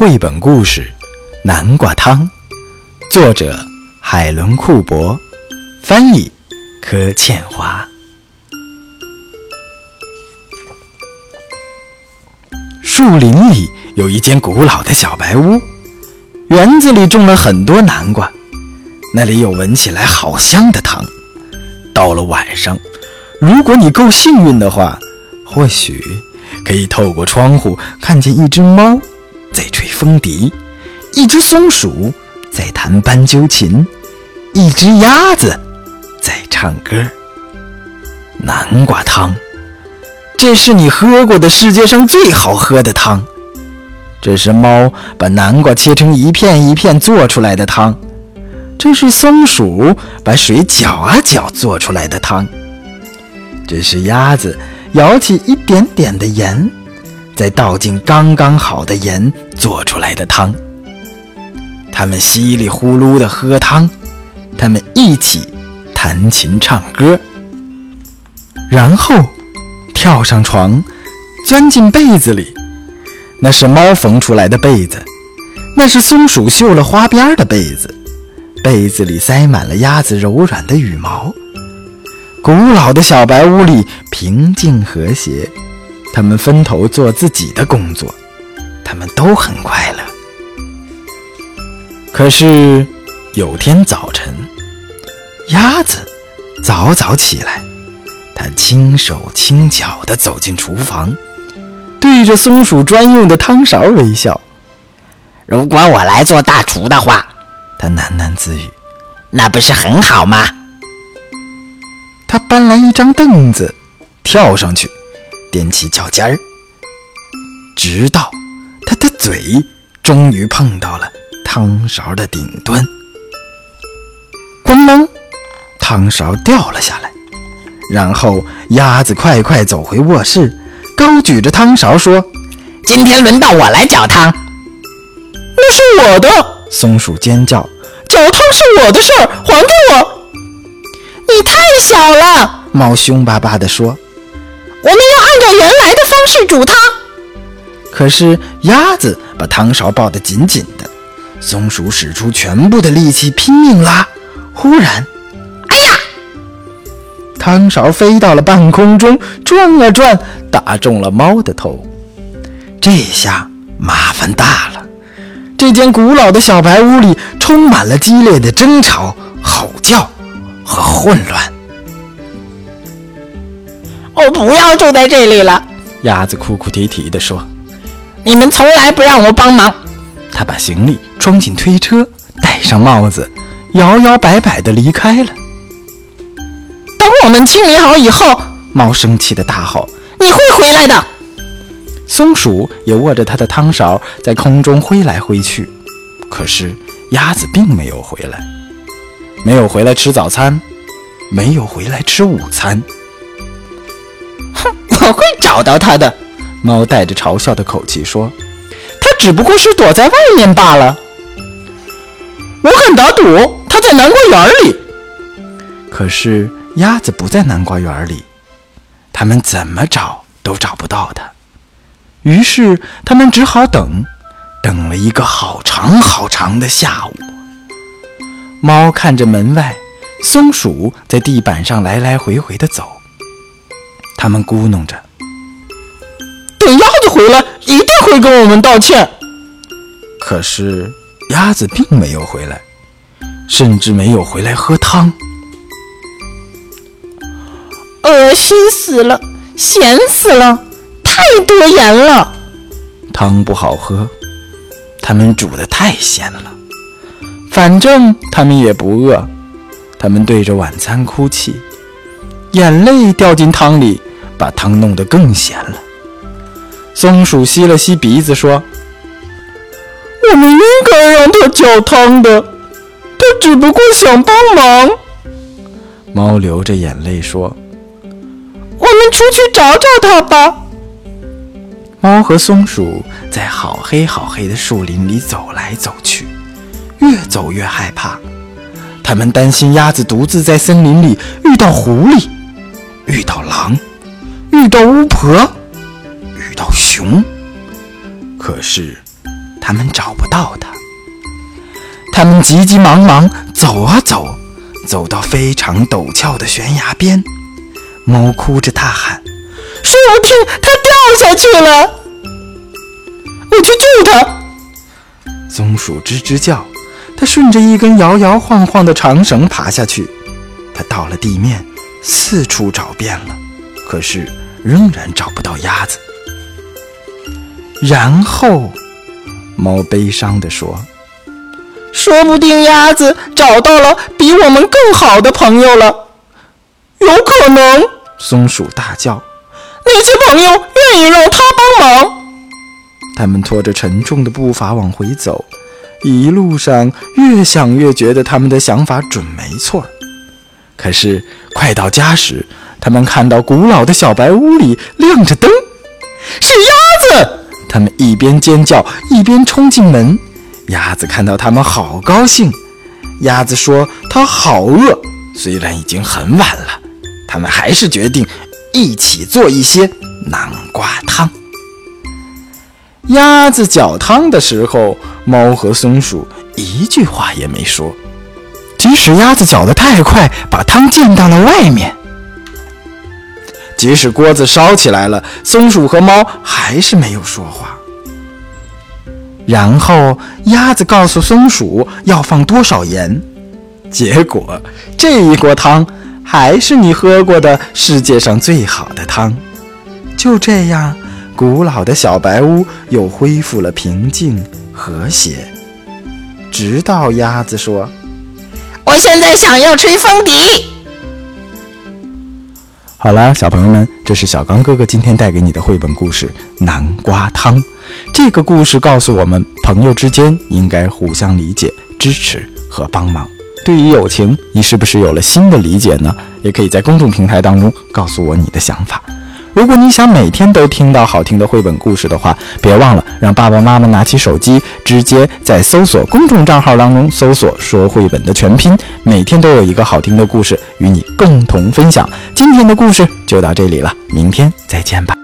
绘本故事《南瓜汤》，作者海伦·库伯，翻译柯倩华。树林里有一间古老的小白屋，园子里种了很多南瓜，那里有闻起来好香的汤。到了晚上，如果你够幸运的话，或许可以透过窗户看见一只猫。在吹风笛，一只松鼠在弹斑鸠琴，一只鸭子在唱歌。南瓜汤，这是你喝过的世界上最好喝的汤。这是猫把南瓜切成一片一片做出来的汤，这是松鼠把水搅啊搅做出来的汤，这是鸭子舀起一点点的盐。再倒进刚刚好的盐做出来的汤，他们稀里呼噜地喝汤，他们一起弹琴唱歌，然后跳上床，钻进被子里。那是猫缝出来的被子，那是松鼠绣了花边的被子，被子里塞满了鸭子柔软的羽毛。古老的小白屋里平静和谐。他们分头做自己的工作，他们都很快乐。可是有天早晨，鸭子早早起来，它轻手轻脚地走进厨房，对着松鼠专用的汤勺微笑。如果我来做大厨的话，它喃喃自语：“那不是很好吗？”它搬来一张凳子，跳上去。踮起脚尖儿，直到他的嘴终于碰到了汤勺的顶端。咣啷，汤勺掉了下来。然后鸭子快快走回卧室，高举着汤勺说：“今天轮到我来搅汤。”那是我的！松鼠尖叫：“搅汤是我的事儿，还给我！”你太小了！猫凶巴巴地说。用原来的方式煮汤。可是鸭子把汤勺抱得紧紧的，松鼠使出全部的力气拼命拉。忽然，哎呀！汤勺飞到了半空中，转啊转，打中了猫的头。这下麻烦大了，这间古老的小白屋里充满了激烈的争吵、吼叫和混乱。我不要住在这里了，鸭子哭哭啼啼地说：“你们从来不让我帮忙。”他把行李装进推车，戴上帽子，摇摇摆摆地离开了。等我们清理好以后，猫生气地大吼：“你会回来的！”松鼠也握着它的汤勺在空中挥来挥去，可是鸭子并没有回来，没有回来吃早餐，没有回来吃午餐。我会找到他的，猫带着嘲笑的口气说：“他只不过是躲在外面罢了。我敢打赌，他在南瓜园里。”可是鸭子不在南瓜园里，他们怎么找都找不到它。于是他们只好等，等了一个好长好长的下午。猫看着门外，松鼠在地板上来来回回的走。他们咕哝着：“等鸭子回来，一定会跟我们道歉。”可是鸭子并没有回来，甚至没有回来喝汤。恶心死了，咸死了，太多盐了。汤不好喝，他们煮的太咸了。反正他们也不饿，他们对着晚餐哭泣，眼泪掉进汤里。把汤弄得更咸了。松鼠吸了吸鼻子说：“我们应该让它搅汤的，他只不过想帮忙。”猫流着眼泪说：“我们出去找找它吧。”猫和松鼠在好黑好黑的树林里走来走去，越走越害怕。他们担心鸭子独自在森林里遇到狐狸，遇到狼。遇到巫婆，遇到熊，可是他们找不到他。他们急急忙忙走啊走，走到非常陡峭的悬崖边，猫哭着大喊：“树听，它掉下去了！我去救它！”松鼠吱吱叫，它顺着一根摇摇晃晃的长绳爬下去。它到了地面，四处找遍了，可是仍然找不到鸭子。然后，猫悲伤地说。说不定鸭子找到了比我们更好的朋友了，有可能。松鼠大叫：“那些朋友愿意让它帮忙。”他们拖着沉重的步伐往回走，一路上越想越觉得他们的想法准没错。可是快到家时，他们看到古老的小白屋里亮着灯，是鸭子！他们一边尖叫一边冲进门。鸭子看到他们，好高兴。鸭子说：“它好饿，虽然已经很晚了，他们还是决定一起做一些南瓜汤。”鸭子搅汤的时候，猫和松鼠一句话也没说。即使鸭子搅得太快，把汤溅到了外面；即使锅子烧起来了，松鼠和猫还是没有说话。然后鸭子告诉松鼠要放多少盐，结果这一锅汤还是你喝过的世界上最好的汤。就这样，古老的小白屋又恢复了平静和谐。直到鸭子说：“我现在想要吹风笛。”好了，小朋友们，这是小刚哥哥今天带给你的绘本故事《南瓜汤》。这个故事告诉我们，朋友之间应该互相理解、支持和帮忙。对于友情，你是不是有了新的理解呢？也可以在公众平台当中告诉我你的想法。如果你想每天都听到好听的绘本故事的话，别忘了让爸爸妈妈拿起手机，直接在搜索公众账号当中搜索“说绘本”的全拼，每天都有一个好听的故事与你共同分享。今天的故事就到这里了，明天再见吧。